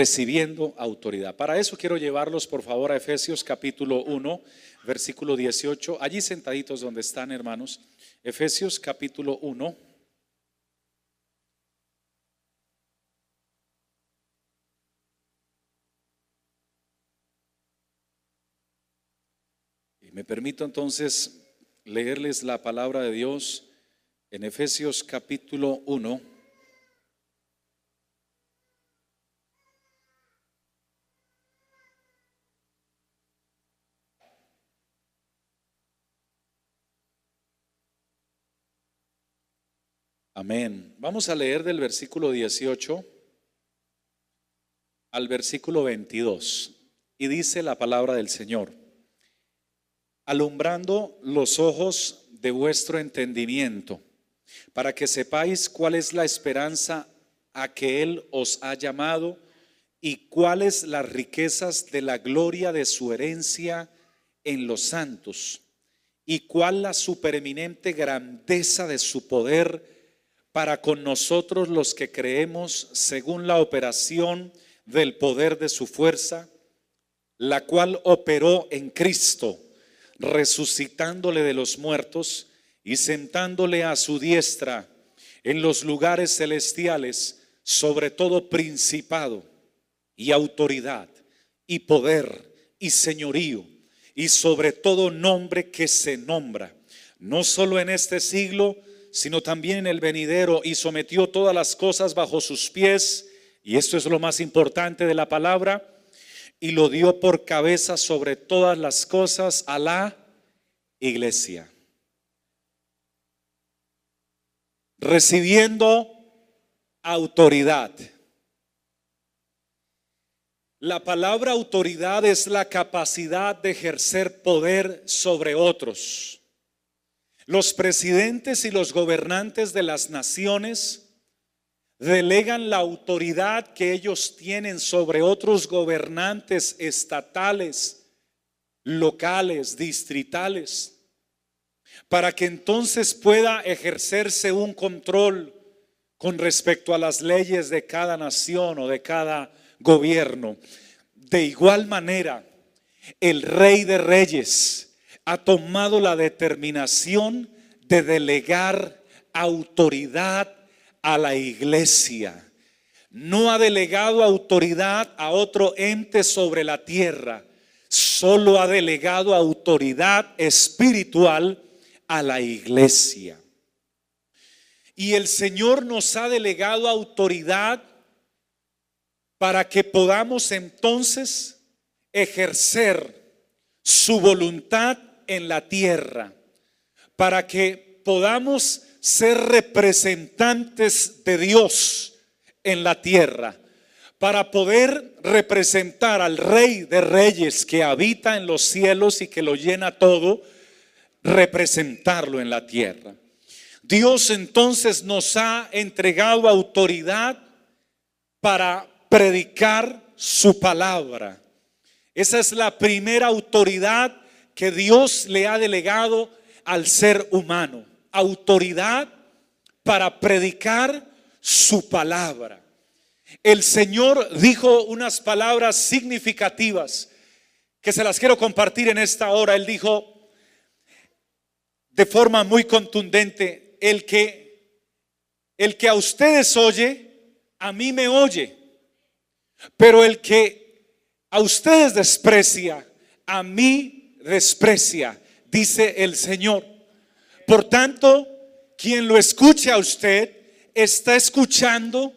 Recibiendo autoridad. Para eso quiero llevarlos por favor a Efesios capítulo 1, versículo 18, allí sentaditos donde están hermanos. Efesios capítulo 1. Y me permito entonces leerles la palabra de Dios en Efesios capítulo 1. Amén. Vamos a leer del versículo 18 al versículo 22. Y dice la palabra del Señor, alumbrando los ojos de vuestro entendimiento, para que sepáis cuál es la esperanza a que Él os ha llamado y cuáles las riquezas de la gloria de su herencia en los santos y cuál la supereminente grandeza de su poder para con nosotros los que creemos según la operación del poder de su fuerza, la cual operó en Cristo, resucitándole de los muertos y sentándole a su diestra en los lugares celestiales sobre todo principado y autoridad y poder y señorío y sobre todo nombre que se nombra, no solo en este siglo, sino también en el venidero, y sometió todas las cosas bajo sus pies, y esto es lo más importante de la palabra, y lo dio por cabeza sobre todas las cosas a la iglesia. Recibiendo autoridad. La palabra autoridad es la capacidad de ejercer poder sobre otros. Los presidentes y los gobernantes de las naciones delegan la autoridad que ellos tienen sobre otros gobernantes estatales, locales, distritales, para que entonces pueda ejercerse un control con respecto a las leyes de cada nación o de cada gobierno. De igual manera, el rey de reyes, ha tomado la determinación de delegar autoridad a la iglesia. No ha delegado autoridad a otro ente sobre la tierra, solo ha delegado autoridad espiritual a la iglesia. Y el Señor nos ha delegado autoridad para que podamos entonces ejercer su voluntad en la tierra para que podamos ser representantes de Dios en la tierra, para poder representar al Rey de Reyes que habita en los cielos y que lo llena todo, representarlo en la tierra. Dios entonces nos ha entregado autoridad para predicar su palabra. Esa es la primera autoridad que Dios le ha delegado al ser humano. Autoridad para predicar su palabra. El Señor dijo unas palabras significativas que se las quiero compartir en esta hora. Él dijo de forma muy contundente, el que el que a ustedes oye, a mí me oye. Pero el que a ustedes desprecia, a mí desprecia, dice el Señor. Por tanto, quien lo escuche a usted está escuchando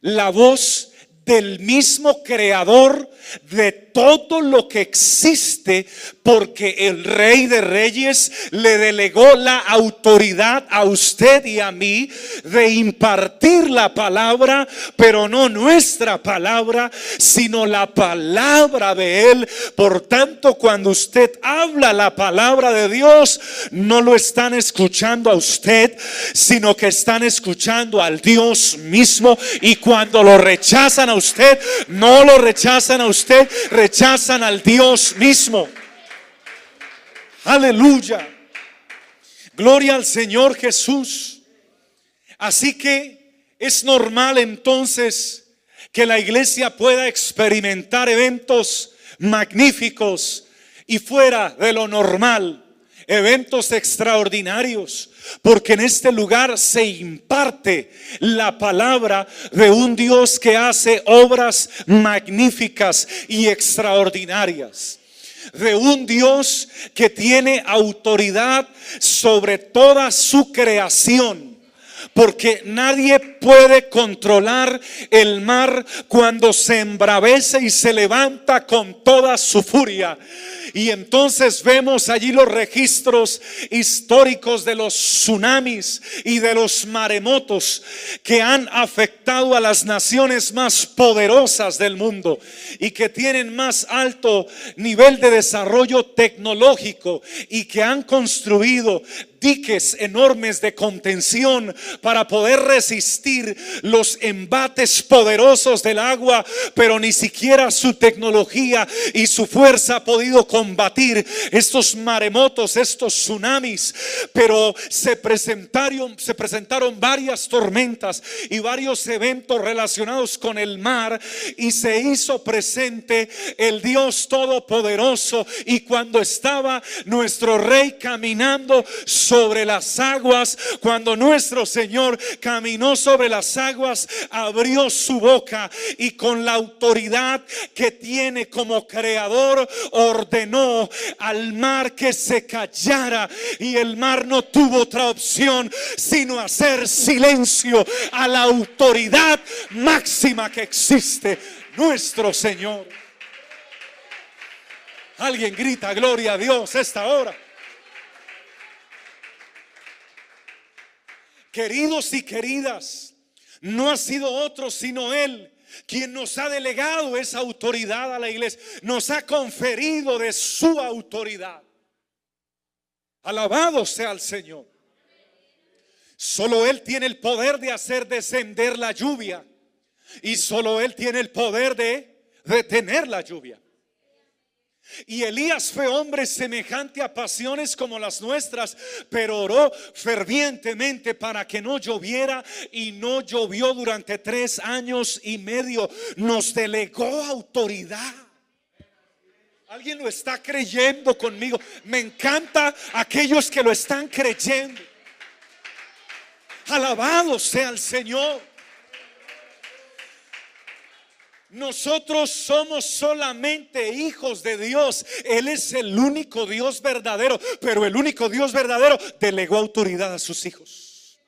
la voz del mismo creador de todo lo que existe porque el rey de reyes le delegó la autoridad a usted y a mí de impartir la palabra, pero no nuestra palabra, sino la palabra de él. Por tanto, cuando usted habla la palabra de Dios, no lo están escuchando a usted, sino que están escuchando al Dios mismo. Y cuando lo rechazan a usted, no lo rechazan a usted, rechazan al Dios mismo. Aleluya. Gloria al Señor Jesús. Así que es normal entonces que la iglesia pueda experimentar eventos magníficos y fuera de lo normal, eventos extraordinarios, porque en este lugar se imparte la palabra de un Dios que hace obras magníficas y extraordinarias de un Dios que tiene autoridad sobre toda su creación porque nadie puede controlar el mar cuando se embravece y se levanta con toda su furia. Y entonces vemos allí los registros históricos de los tsunamis y de los maremotos que han afectado a las naciones más poderosas del mundo y que tienen más alto nivel de desarrollo tecnológico y que han construido enormes de contención para poder resistir los embates poderosos del agua, pero ni siquiera su tecnología y su fuerza ha podido combatir estos maremotos, estos tsunamis, pero se presentaron, se presentaron varias tormentas y varios eventos relacionados con el mar y se hizo presente el Dios Todopoderoso. Y cuando estaba nuestro rey caminando sobre las aguas, cuando nuestro Señor caminó sobre las aguas, abrió su boca y con la autoridad que tiene como creador ordenó al mar que se callara y el mar no tuvo otra opción sino hacer silencio a la autoridad máxima que existe, nuestro Señor. Alguien grita gloria a Dios esta hora. Queridos y queridas, no ha sido otro sino Él quien nos ha delegado esa autoridad a la iglesia, nos ha conferido de su autoridad. Alabado sea el Señor. Solo Él tiene el poder de hacer descender la lluvia y solo Él tiene el poder de detener la lluvia. Y Elías fue hombre semejante a pasiones como las nuestras, pero oró fervientemente para que no lloviera y no llovió durante tres años y medio. Nos delegó autoridad. Alguien lo está creyendo conmigo. Me encanta aquellos que lo están creyendo. Alabado sea el Señor. Nosotros somos solamente hijos de Dios. Él es el único Dios verdadero, pero el único Dios verdadero delegó autoridad a sus hijos.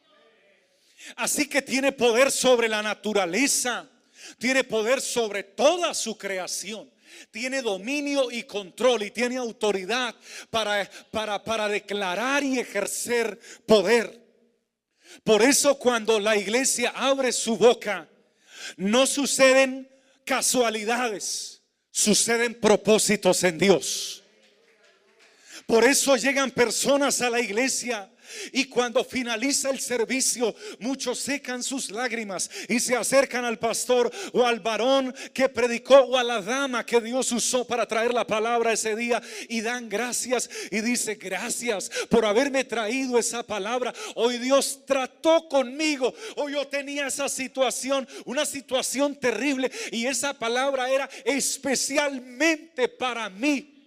Así que tiene poder sobre la naturaleza, tiene poder sobre toda su creación. Tiene dominio y control y tiene autoridad para, para, para declarar y ejercer poder. Por eso cuando la iglesia abre su boca, no suceden casualidades, suceden propósitos en Dios. Por eso llegan personas a la iglesia y cuando finaliza el servicio, muchos secan sus lágrimas y se acercan al pastor o al varón que predicó o a la dama que Dios usó para traer la palabra ese día y dan gracias y dice gracias por haberme traído esa palabra. Hoy Dios trató conmigo. Hoy yo tenía esa situación, una situación terrible y esa palabra era especialmente para mí.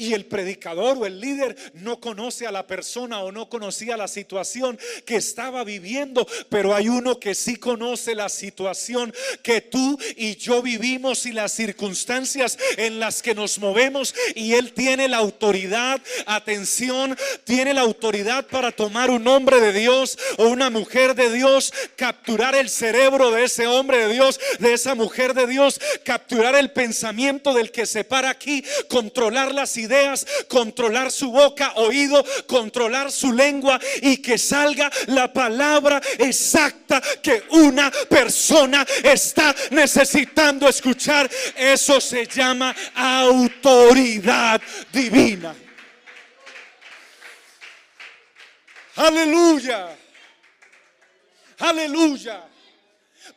Y el predicador o el líder no conoce a la persona o no conocía la situación que estaba viviendo, pero hay uno que sí conoce la situación que tú y yo vivimos y las circunstancias en las que nos movemos y él tiene la autoridad, atención, tiene la autoridad para tomar un hombre de Dios o una mujer de Dios, capturar el cerebro de ese hombre de Dios, de esa mujer de Dios, capturar el pensamiento del que se para aquí, controlar las ideas controlar su boca, oído, controlar su lengua y que salga la palabra exacta que una persona está necesitando escuchar. Eso se llama autoridad divina. Aleluya. Aleluya.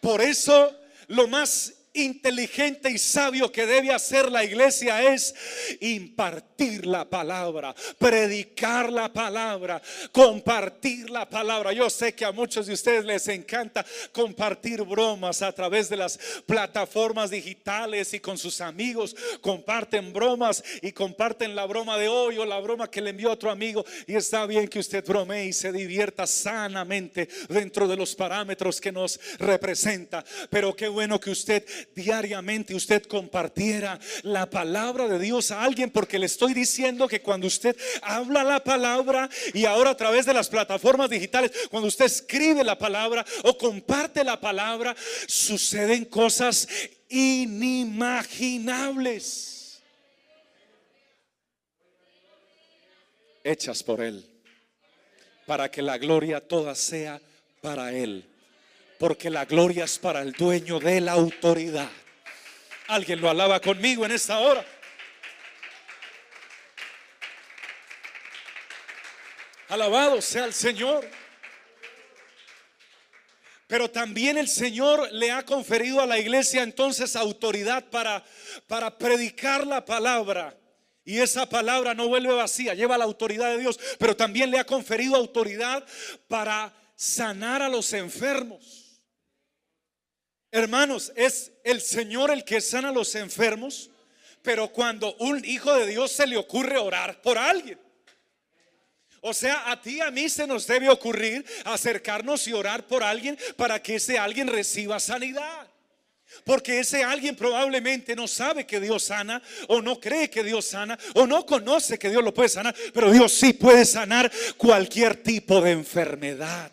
Por eso lo más inteligente y sabio que debe hacer la iglesia es impartir la palabra, predicar la palabra, compartir la palabra. Yo sé que a muchos de ustedes les encanta compartir bromas a través de las plataformas digitales y con sus amigos comparten bromas y comparten la broma de hoy o la broma que le envió otro amigo y está bien que usted bromee y se divierta sanamente dentro de los parámetros que nos representa, pero qué bueno que usted diariamente usted compartiera la palabra de Dios a alguien, porque le estoy diciendo que cuando usted habla la palabra y ahora a través de las plataformas digitales, cuando usted escribe la palabra o comparte la palabra, suceden cosas inimaginables. Hechas por Él, para que la gloria toda sea para Él porque la gloria es para el dueño de la autoridad. Alguien lo alaba conmigo en esta hora. Alabado sea el Señor. Pero también el Señor le ha conferido a la iglesia entonces autoridad para, para predicar la palabra. Y esa palabra no vuelve vacía, lleva la autoridad de Dios, pero también le ha conferido autoridad para sanar a los enfermos. Hermanos, es el Señor el que sana a los enfermos, pero cuando un hijo de Dios se le ocurre orar por alguien. O sea, a ti a mí se nos debe ocurrir acercarnos y orar por alguien para que ese alguien reciba sanidad. Porque ese alguien probablemente no sabe que Dios sana o no cree que Dios sana o no conoce que Dios lo puede sanar, pero Dios sí puede sanar cualquier tipo de enfermedad.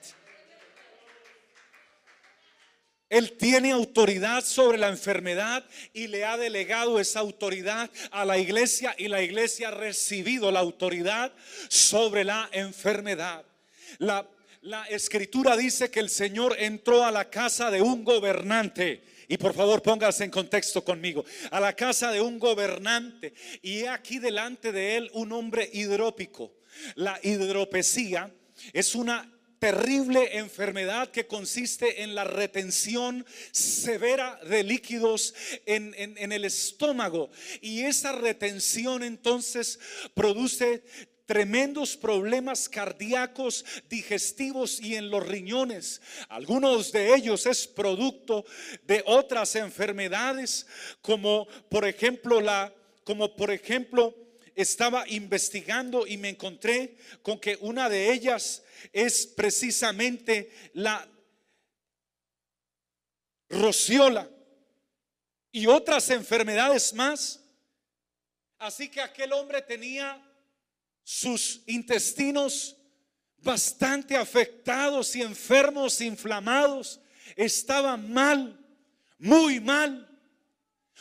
Él tiene autoridad sobre la enfermedad y le ha delegado esa autoridad a la iglesia y la iglesia ha recibido la autoridad sobre la enfermedad. La, escritura dice que el Señor entró a la casa de un gobernante. Y por favor póngase en contexto conmigo. A la casa de un gobernante. Y aquí delante de él un hombre hidrópico. La hidropesía es una terrible enfermedad que consiste en la retención severa de líquidos en, el estómago. Y esa retención entonces produce tremendos problemas cardíacos, digestivos y en los riñones. Algunos de ellos es producto de otras enfermedades, como por ejemplo la, como por ejemplo estaba investigando y me encontré con que una de ellas es precisamente la rociola y otras enfermedades más. Así que aquel hombre tenía sus intestinos bastante afectados y enfermos, inflamados. Estaba mal, muy mal.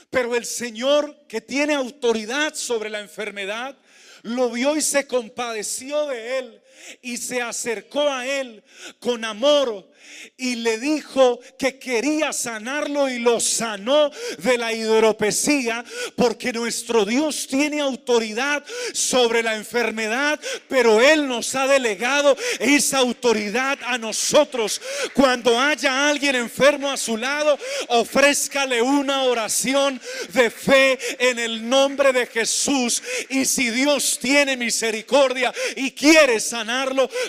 Pero el Señor que tiene autoridad sobre la enfermedad, lo vio y se compadeció de él y se acercó a él con amor y le dijo que quería sanarlo y lo sanó de la hidropesía porque nuestro Dios tiene autoridad sobre la enfermedad, pero Él nos ha delegado esa autoridad a nosotros. Cuando haya alguien enfermo a su lado, ofrézcale una oración de fe en el nombre de Jesús. Y si Dios tiene misericordia y quiere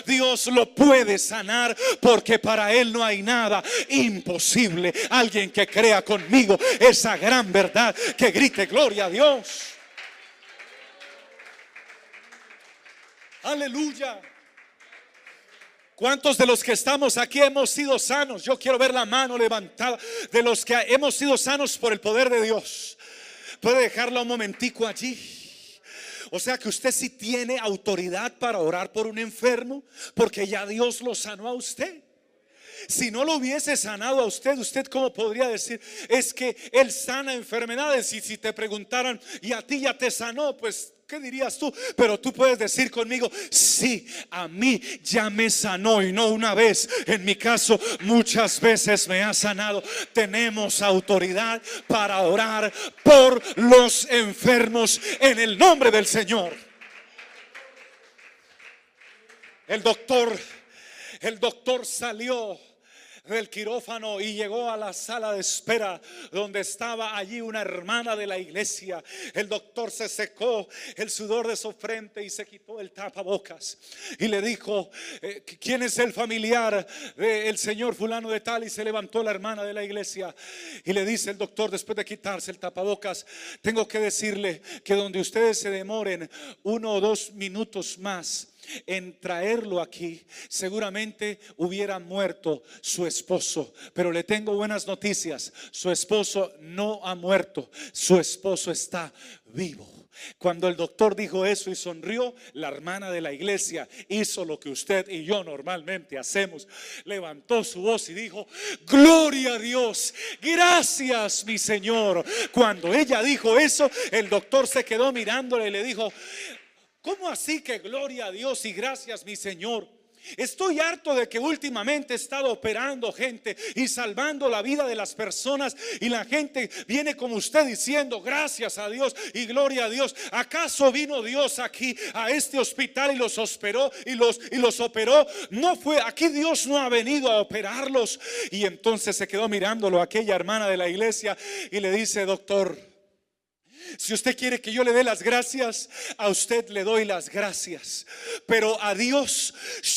Dios lo puede sanar porque para él no hay nada imposible. Alguien que crea conmigo esa gran verdad, que grite gloria a Dios. Aleluya. ¿Cuántos de los que estamos aquí hemos sido sanos? Yo quiero ver la mano levantada de los que hemos sido sanos por el poder de Dios. Puede dejarla un momentico allí. O sea que usted sí tiene autoridad para orar por un enfermo porque ya Dios lo sanó a usted. Si no lo hubiese sanado a usted, usted cómo podría decir, es que Él sana enfermedades. Y si te preguntaran, y a ti ya te sanó, pues ¿Qué dirías tú? Pero tú puedes decir conmigo, sí, a mí ya me sanó y no una vez. En mi caso, muchas veces me ha sanado. Tenemos autoridad para orar por los enfermos en el nombre del Señor. El doctor, el doctor salió del quirófano y llegó a la sala de espera donde estaba allí una hermana de la iglesia. El doctor se secó el sudor de su frente y se quitó el tapabocas y le dijo, eh, ¿quién es el familiar del señor fulano de tal? Y se levantó la hermana de la iglesia y le dice el doctor después de quitarse el tapabocas, tengo que decirle que donde ustedes se demoren uno o dos minutos más, en traerlo aquí, seguramente hubiera muerto su esposo. Pero le tengo buenas noticias. Su esposo no ha muerto. Su esposo está vivo. Cuando el doctor dijo eso y sonrió, la hermana de la iglesia hizo lo que usted y yo normalmente hacemos. Levantó su voz y dijo, gloria a Dios, gracias mi Señor. Cuando ella dijo eso, el doctor se quedó mirándole y le dijo, ¿Cómo así que gloria a Dios y gracias mi Señor? Estoy harto de que últimamente he estado operando gente y salvando la vida de las personas y la gente viene como usted diciendo gracias a Dios y gloria a Dios. ¿Acaso vino Dios aquí a este hospital y los operó y los y los operó? No fue aquí Dios no ha venido a operarlos y entonces se quedó mirándolo aquella hermana de la iglesia y le dice, "Doctor, si usted quiere que yo le dé las gracias, a usted le doy las gracias. Pero a Dios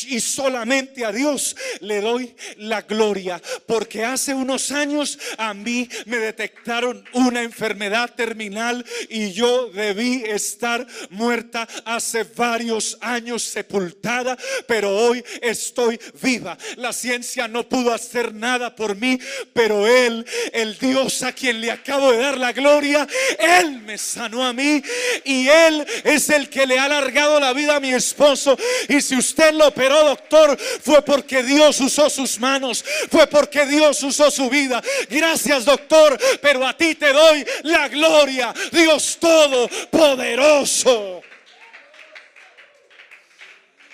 y solamente a Dios le doy la gloria. Porque hace unos años a mí me detectaron una enfermedad terminal y yo debí estar muerta hace varios años sepultada. Pero hoy estoy viva. La ciencia no pudo hacer nada por mí. Pero Él, el Dios a quien le acabo de dar la gloria, Él me sanó a mí y Él es el que le ha alargado la vida a mi esposo. Y si usted lo operó, doctor, fue porque Dios usó sus manos, fue porque Dios usó su vida. Gracias, doctor, pero a ti te doy la gloria, Dios Todopoderoso.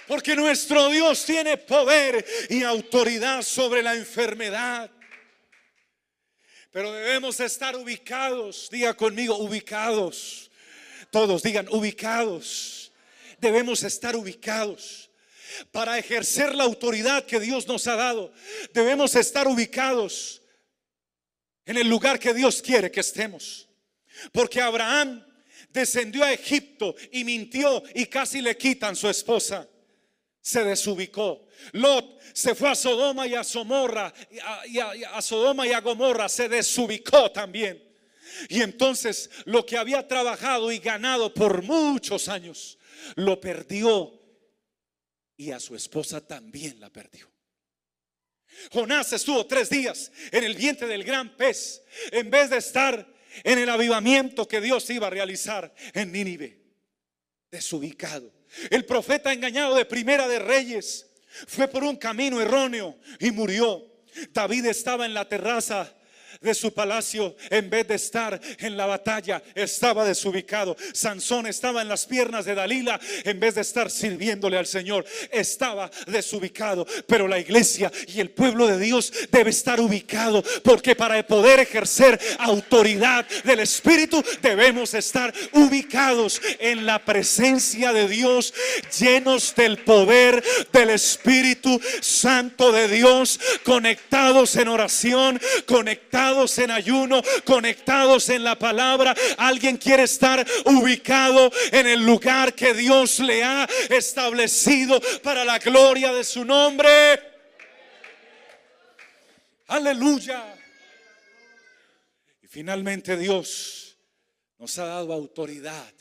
Porque nuestro Dios tiene poder y autoridad sobre la enfermedad. Pero debemos estar ubicados, diga conmigo, ubicados. Todos digan, ubicados. Debemos estar ubicados. Para ejercer la autoridad que Dios nos ha dado, debemos estar ubicados en el lugar que Dios quiere que estemos. Porque Abraham descendió a Egipto y mintió y casi le quitan su esposa. Se desubicó. Lot se fue a Sodoma y a Somorra, y a, Sodoma y a Gomorra, se desubicó también. Y entonces lo que había trabajado y ganado por muchos años, lo perdió. Y a su esposa también la perdió. Jonás estuvo tres días en el vientre del gran pez, en vez de estar en el avivamiento que Dios iba a realizar en Nínive. Desubicado. El profeta engañado de primera de reyes fue por un camino erróneo y murió. David estaba en la terraza de su palacio en vez de estar en la batalla estaba desubicado. Sansón estaba en las piernas de Dalila en vez de estar sirviéndole al Señor. Estaba desubicado. Pero la iglesia y el pueblo de Dios debe estar ubicado porque para poder ejercer autoridad del Espíritu debemos estar ubicados en la presencia de Dios, llenos del poder del Espíritu Santo de Dios, conectados en oración, en ayuno, conectados en la palabra. Alguien quiere estar ubicado en el lugar que Dios le ha establecido para la gloria de su nombre. Aleluya. Y finalmente Dios nos ha dado autoridad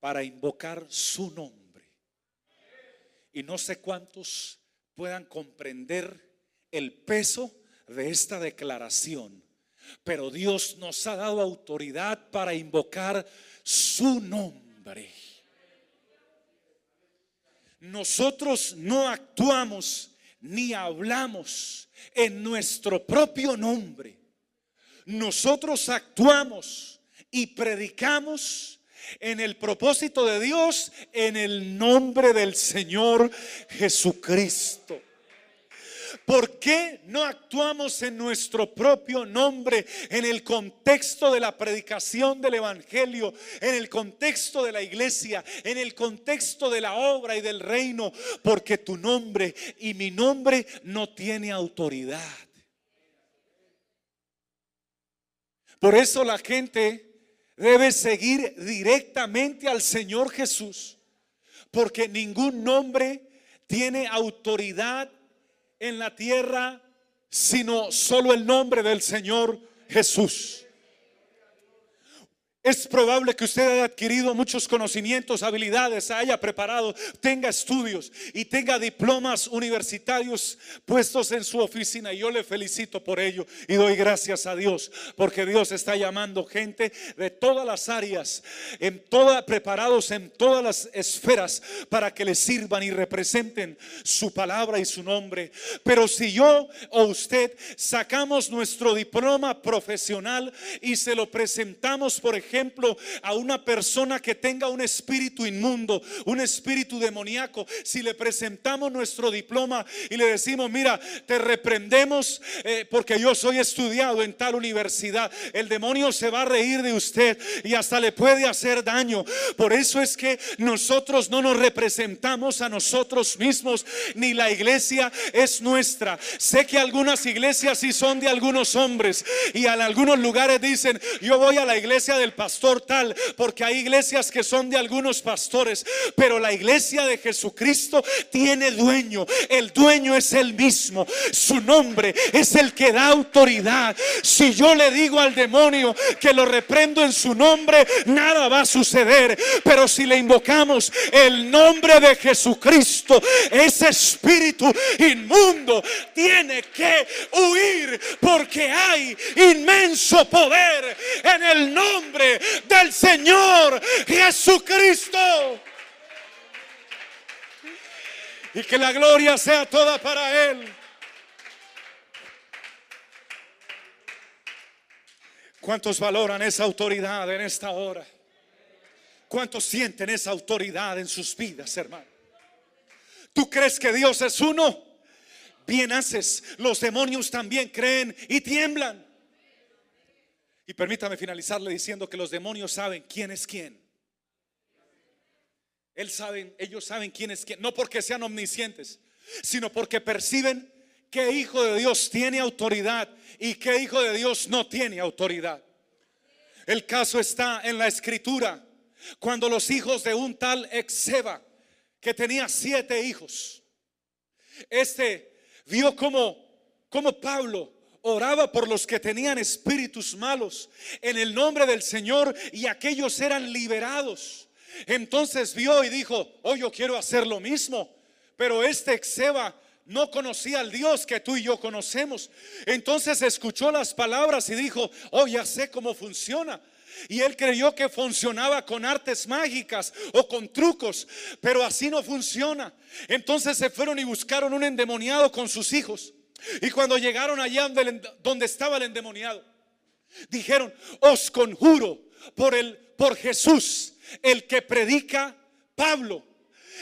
para invocar su nombre. Y no sé cuántos puedan comprender el peso de esta declaración. Pero Dios nos ha dado autoridad para invocar su nombre. Nosotros no actuamos ni hablamos en nuestro propio nombre. Nosotros actuamos y predicamos en el propósito de Dios en el nombre del Señor Jesucristo. ¿Por qué no actuamos en nuestro propio nombre, en el contexto de la predicación del Evangelio, en el contexto de la iglesia, en el contexto de la obra y del reino? Porque tu nombre y mi nombre no tiene autoridad. Por eso la gente debe seguir directamente al Señor Jesús, porque ningún nombre tiene autoridad en la tierra, sino solo el nombre del Señor Jesús. Es probable que usted haya adquirido muchos conocimientos, habilidades, haya preparado, tenga estudios y tenga diplomas universitarios puestos en su oficina. Y yo le felicito por ello y doy gracias a Dios porque Dios está llamando gente de todas las áreas, en toda, preparados en todas las esferas para que le sirvan y representen su palabra y su nombre. Pero si yo o usted sacamos nuestro diploma profesional y se lo presentamos, por ejemplo, ejemplo, a una persona que tenga un espíritu inmundo, un espíritu demoníaco, si le presentamos nuestro diploma y le decimos, mira, te reprendemos eh, porque yo soy estudiado en tal universidad, el demonio se va a reír de usted y hasta le puede hacer daño. Por eso es que nosotros no nos representamos a nosotros mismos, ni la iglesia es nuestra. Sé que algunas iglesias sí son de algunos hombres y en algunos lugares dicen, yo voy a la iglesia del pastor tal, porque hay iglesias que son de algunos pastores, pero la iglesia de Jesucristo tiene dueño. El dueño es el mismo. Su nombre es el que da autoridad. Si yo le digo al demonio que lo reprendo en su nombre, nada va a suceder. Pero si le invocamos el nombre de Jesucristo, ese espíritu inmundo tiene que huir porque hay inmenso poder en el nombre del Señor Jesucristo. Y que la gloria sea toda para Él. ¿Cuántos valoran esa autoridad en esta hora? ¿Cuántos sienten esa autoridad en sus vidas, hermano? ¿Tú crees que Dios es uno? Bien haces. Los demonios también creen y tiemblan. Y permítame finalizarle diciendo que los demonios saben quién es quién. Él saben, ellos saben quién es quién, no porque sean omniscientes, sino porque perciben qué hijo de Dios tiene autoridad y qué hijo de Dios no tiene autoridad. El caso está en la escritura, cuando los hijos de un tal Exeba, que tenía siete hijos, este vio como, como Pablo oraba por los que tenían espíritus malos en el nombre del Señor y aquellos eran liberados. Entonces vio y dijo, oh, yo quiero hacer lo mismo. Pero este Exeba no conocía al Dios que tú y yo conocemos. Entonces escuchó las palabras y dijo, oh, ya sé cómo funciona. Y él creyó que funcionaba con artes mágicas o con trucos, pero así no funciona. Entonces se fueron y buscaron un endemoniado con sus hijos. Y cuando llegaron allá donde estaba el endemoniado, dijeron, os conjuro por el por Jesús, el que predica Pablo.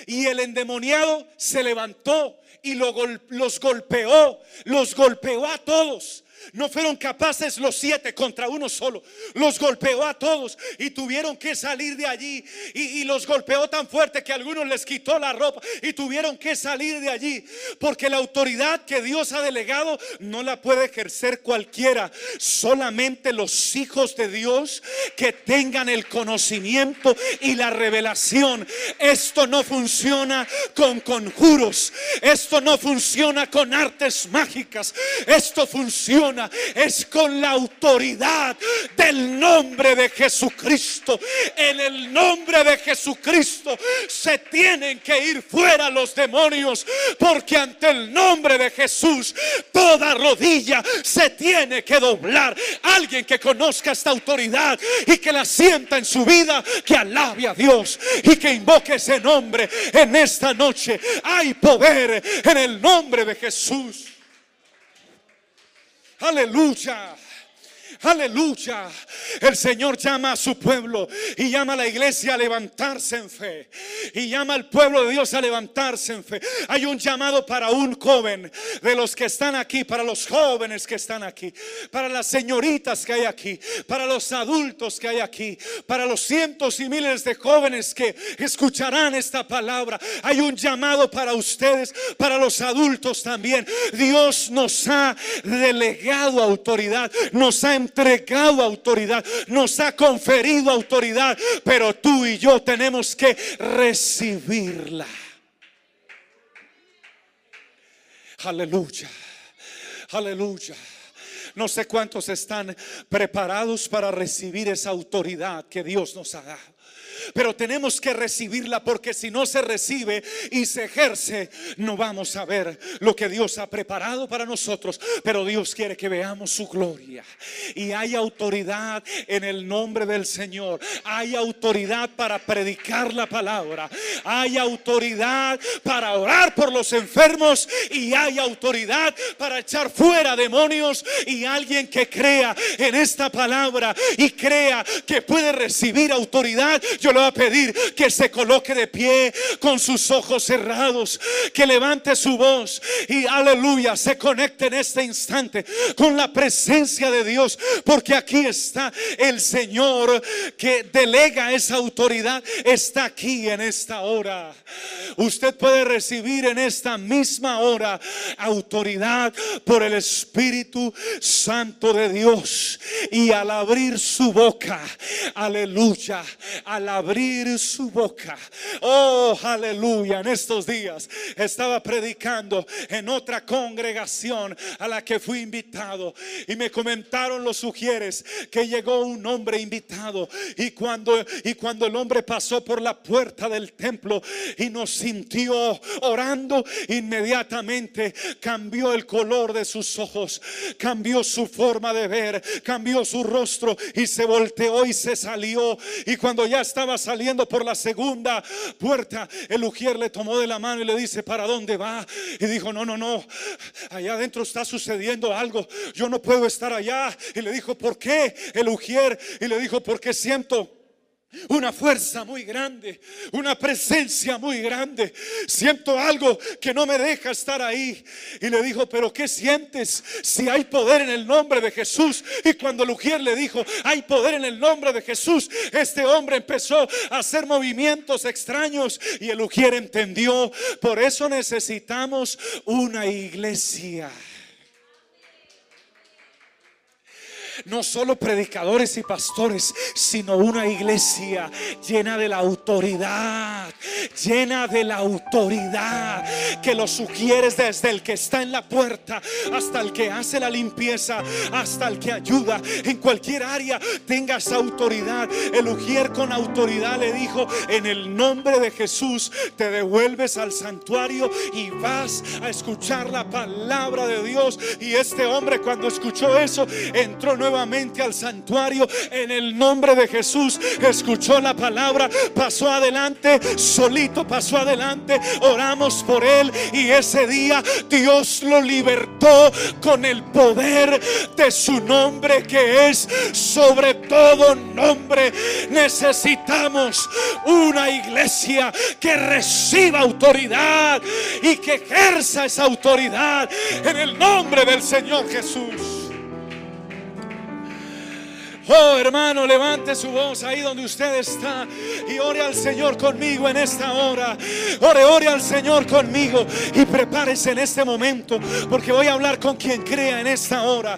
Y el endemoniado se levantó y los golpeó, los golpeó a todos. No fueron capaces los siete contra uno solo. Los golpeó a todos y tuvieron que salir de allí. Y, los golpeó tan fuerte que a algunos les quitó la ropa y tuvieron que salir de allí. Porque la autoridad que Dios ha delegado no la puede ejercer cualquiera. Solamente los hijos de Dios que tengan el conocimiento y la revelación. Esto no funciona con conjuros. Esto no funciona con artes mágicas. Esto funciona es con la autoridad del nombre de Jesucristo. En el nombre de Jesucristo se tienen que ir fuera los demonios porque ante el nombre de Jesús toda rodilla se tiene que doblar. Alguien que conozca esta autoridad y que la sienta en su vida, que alabe a Dios y que invoque ese nombre en esta noche. Hay poder en el nombre de Jesús. Aleluya. Aleluya. El Señor llama a su pueblo y llama a la iglesia a levantarse en fe. Y llama al pueblo de Dios a levantarse en fe. Hay un llamado para un joven de los que están aquí, para los jóvenes que están aquí, para las señoritas que hay aquí, para los adultos que hay aquí, para los cientos y miles de jóvenes que escucharán esta palabra. Hay un llamado para ustedes, para los adultos también. Dios nos ha delegado autoridad, nos ha autoridad, nos ha conferido autoridad, pero tú y yo tenemos que recibirla. Aleluya, aleluya. No sé cuántos están preparados para recibir esa autoridad que Dios nos ha dado pero tenemos que recibirla porque si no se recibe y se ejerce, no vamos a ver lo que Dios ha preparado para nosotros, pero Dios quiere que veamos su gloria. Y hay autoridad en el nombre del Señor, hay autoridad para predicar la palabra, hay autoridad para orar por los enfermos. Y hay autoridad para echar fuera demonios. Y alguien que crea en esta palabra y crea que puede recibir autoridad, le voy a pedir que se coloque de pie con sus ojos cerrados, que levante su voz y aleluya, se conecte en este instante con la presencia de Dios, porque aquí está el Señor que delega esa autoridad, está aquí en esta hora. Usted puede recibir en esta misma hora autoridad por el Espíritu Santo de Dios y al abrir su boca, aleluya, al abrir su boca. Oh, aleluya. En estos días estaba predicando en otra congregación a la que fui invitado y me comentaron los sugieres que llegó un hombre invitado y cuando y cuando el hombre pasó por la puerta del templo y nos sintió orando, inmediatamente cambió el color de sus ojos, cambió su forma de ver, cambió su rostro y se volteó y se salió y cuando ya estaba saliendo por la segunda puerta, el ujier le tomó de la mano y le dice, ¿para dónde va? Y dijo, no, no, no, allá adentro está sucediendo algo, yo no puedo estar allá. Y le dijo, ¿por qué? El ujier y le dijo, porque siento una fuerza muy grande, una presencia muy grande. Siento algo que no me deja estar ahí. Y le dijo, pero ¿qué sientes si hay poder en el nombre de Jesús? Y cuando Lugier le dijo, hay poder en el nombre de Jesús, este hombre empezó a hacer movimientos extraños y el Lugier entendió. Por eso necesitamos una iglesia. No solo predicadores y pastores, sino una iglesia llena de la autoridad, llena de la autoridad que lo sugieres desde el que está en la puerta hasta el que hace la limpieza, hasta el que ayuda en cualquier área, tengas autoridad. El ujier con autoridad le dijo, en el nombre de Jesús te devuelves al santuario y vas a escuchar la palabra de Dios. Y este hombre cuando escuchó eso, entró nuevamente al santuario en el nombre de Jesús. Escuchó la palabra, pasó adelante, solito pasó adelante. Oramos por él y ese día Dios lo libertó con el poder de su nombre que es sobre todo nombre. Necesitamos una iglesia que reciba autoridad y que ejerza esa autoridad en el nombre del Señor Jesús. Oh hermano, levante su voz ahí donde usted está y ore al Señor conmigo en esta hora. Ore, ore al Señor conmigo y prepárese en este momento porque voy a hablar con quien crea en esta hora.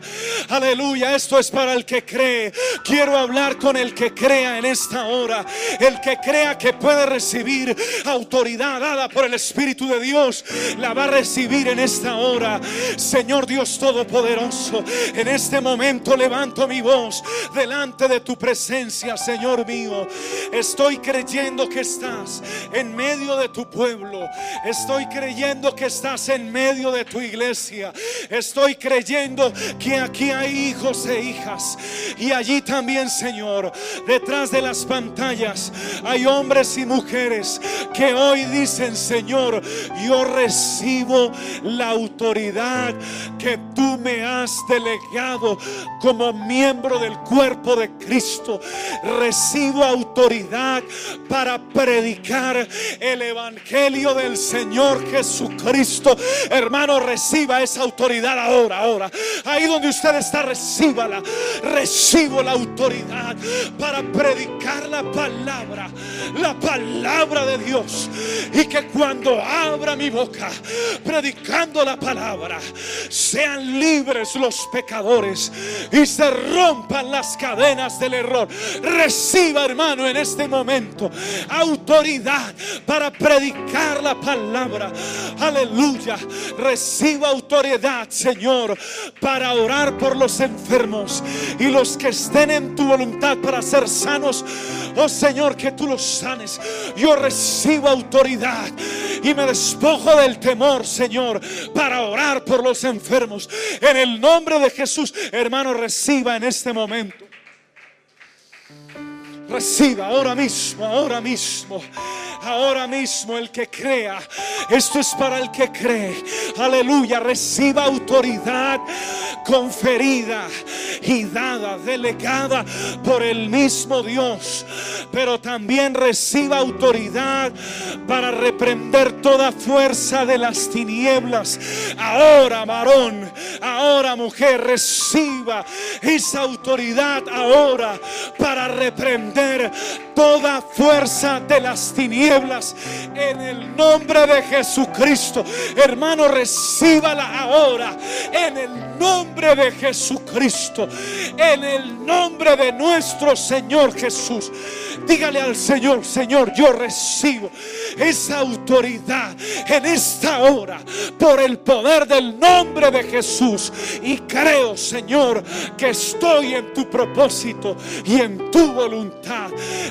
Aleluya, esto es para el que cree. Quiero hablar con el que crea en esta hora. El que crea que puede recibir autoridad dada por el Espíritu de Dios, la va a recibir en esta hora. Señor Dios Todopoderoso, en este momento levanto mi voz delante de tu presencia, Señor mío. Estoy creyendo que estás en medio de tu pueblo. Estoy creyendo que estás en medio de tu iglesia. Estoy creyendo que aquí hay hijos e hijas. Y allí también, Señor, detrás de las pantallas hay hombres y mujeres que hoy dicen, Señor, yo recibo la autoridad que tú me has delegado como miembro del cuerpo cuerpo de Cristo. Recibo autoridad para predicar el Evangelio del Señor Jesucristo. Hermano, reciba esa autoridad ahora, ahora. Ahí donde usted está, recíbala. Recibo la autoridad para predicar la palabra, la palabra de Dios. Y que cuando abra mi boca, predicando la palabra, sean libres los pecadores y se rompan las cadenas del error. Reciba, hermano, en este momento autoridad para predicar la palabra. Aleluya. Reciba autoridad, Señor, para orar por los enfermos y los que estén en tu voluntad para ser sanos. Oh Señor, que tú los sanes. Yo recibo autoridad y me despojo del temor, Señor, para orar por los enfermos. En el nombre de Jesús, hermano, reciba en este momento. Reciba ahora mismo, ahora mismo, ahora mismo el que crea. Esto es para el que cree. Aleluya. Reciba autoridad conferida y dada, delegada por el mismo Dios. Pero también reciba autoridad para reprender toda fuerza de las tinieblas. Ahora, varón, ahora, mujer, reciba esa autoridad ahora para reprender toda fuerza de las tinieblas en el nombre de Jesucristo. Hermano, recíbala ahora en el nombre de Jesucristo, en el nombre de nuestro Señor Jesús. Dígale al Señor, Señor, yo recibo esa autoridad en esta hora por el poder del nombre de Jesús. Y creo, Señor, que estoy en tu propósito y en tu voluntad.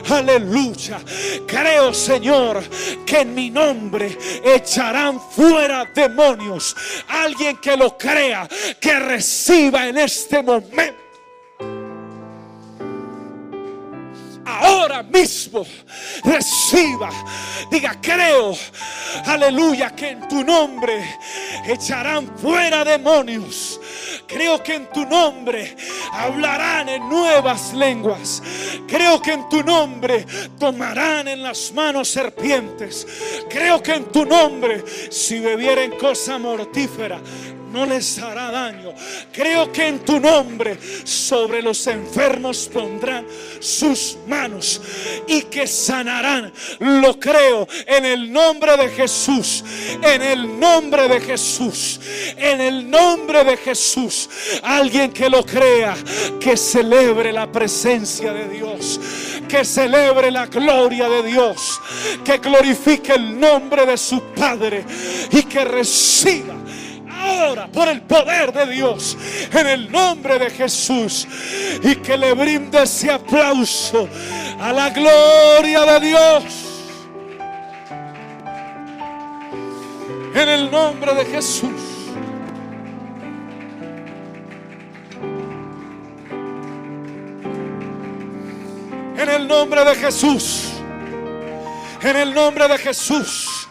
Aleluya. Creo, Señor, que en mi nombre echarán fuera demonios. Alguien que lo crea, que reciba en este momento ahora mismo reciba. Diga, creo, aleluya, que en tu nombre echarán fuera demonios. Creo que en tu nombre hablarán en nuevas lenguas. Creo que en tu nombre tomarán en las manos serpientes. Creo que en tu nombre, si bebieren cosa mortífera, no les hará daño. Creo que en tu nombre sobre los enfermos pondrán sus manos y que sanarán. Lo creo en el nombre de Jesús. En el nombre de Jesús. En el nombre de Jesús. Alguien que lo crea, que celebre la presencia de Dios. Que celebre la gloria de Dios. Que glorifique el nombre de su Padre. Y que reciba por el poder de Dios en el nombre de Jesús y que le brinde ese aplauso a la gloria de Dios en el nombre de Jesús. En el nombre de Jesús. En el nombre de Jesús.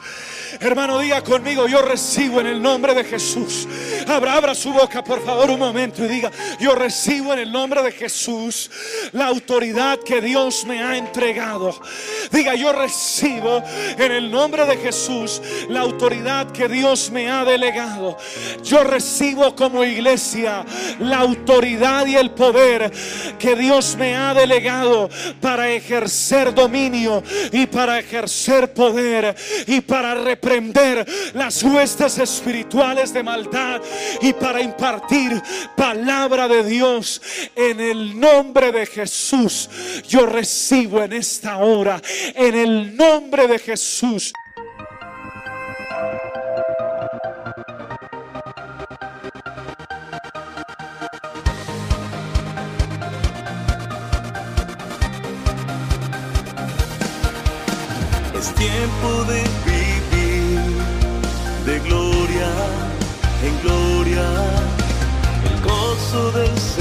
Hermano, diga conmigo, yo recibo en el nombre de Jesús Abra, abra su boca, por favor, un momento y diga, yo recibo en el nombre de Jesús la autoridad que Dios me ha entregado. Diga, yo recibo en el nombre de Jesús la autoridad que Dios me ha delegado. Yo recibo como iglesia la autoridad y el poder que Dios me ha delegado para ejercer dominio y para ejercer poder y para las huestes espirituales de maldad y para impartir palabra de Dios en el nombre de Jesús. Yo recibo en esta hora, en el nombre de Jesús. Es tiempo de so this.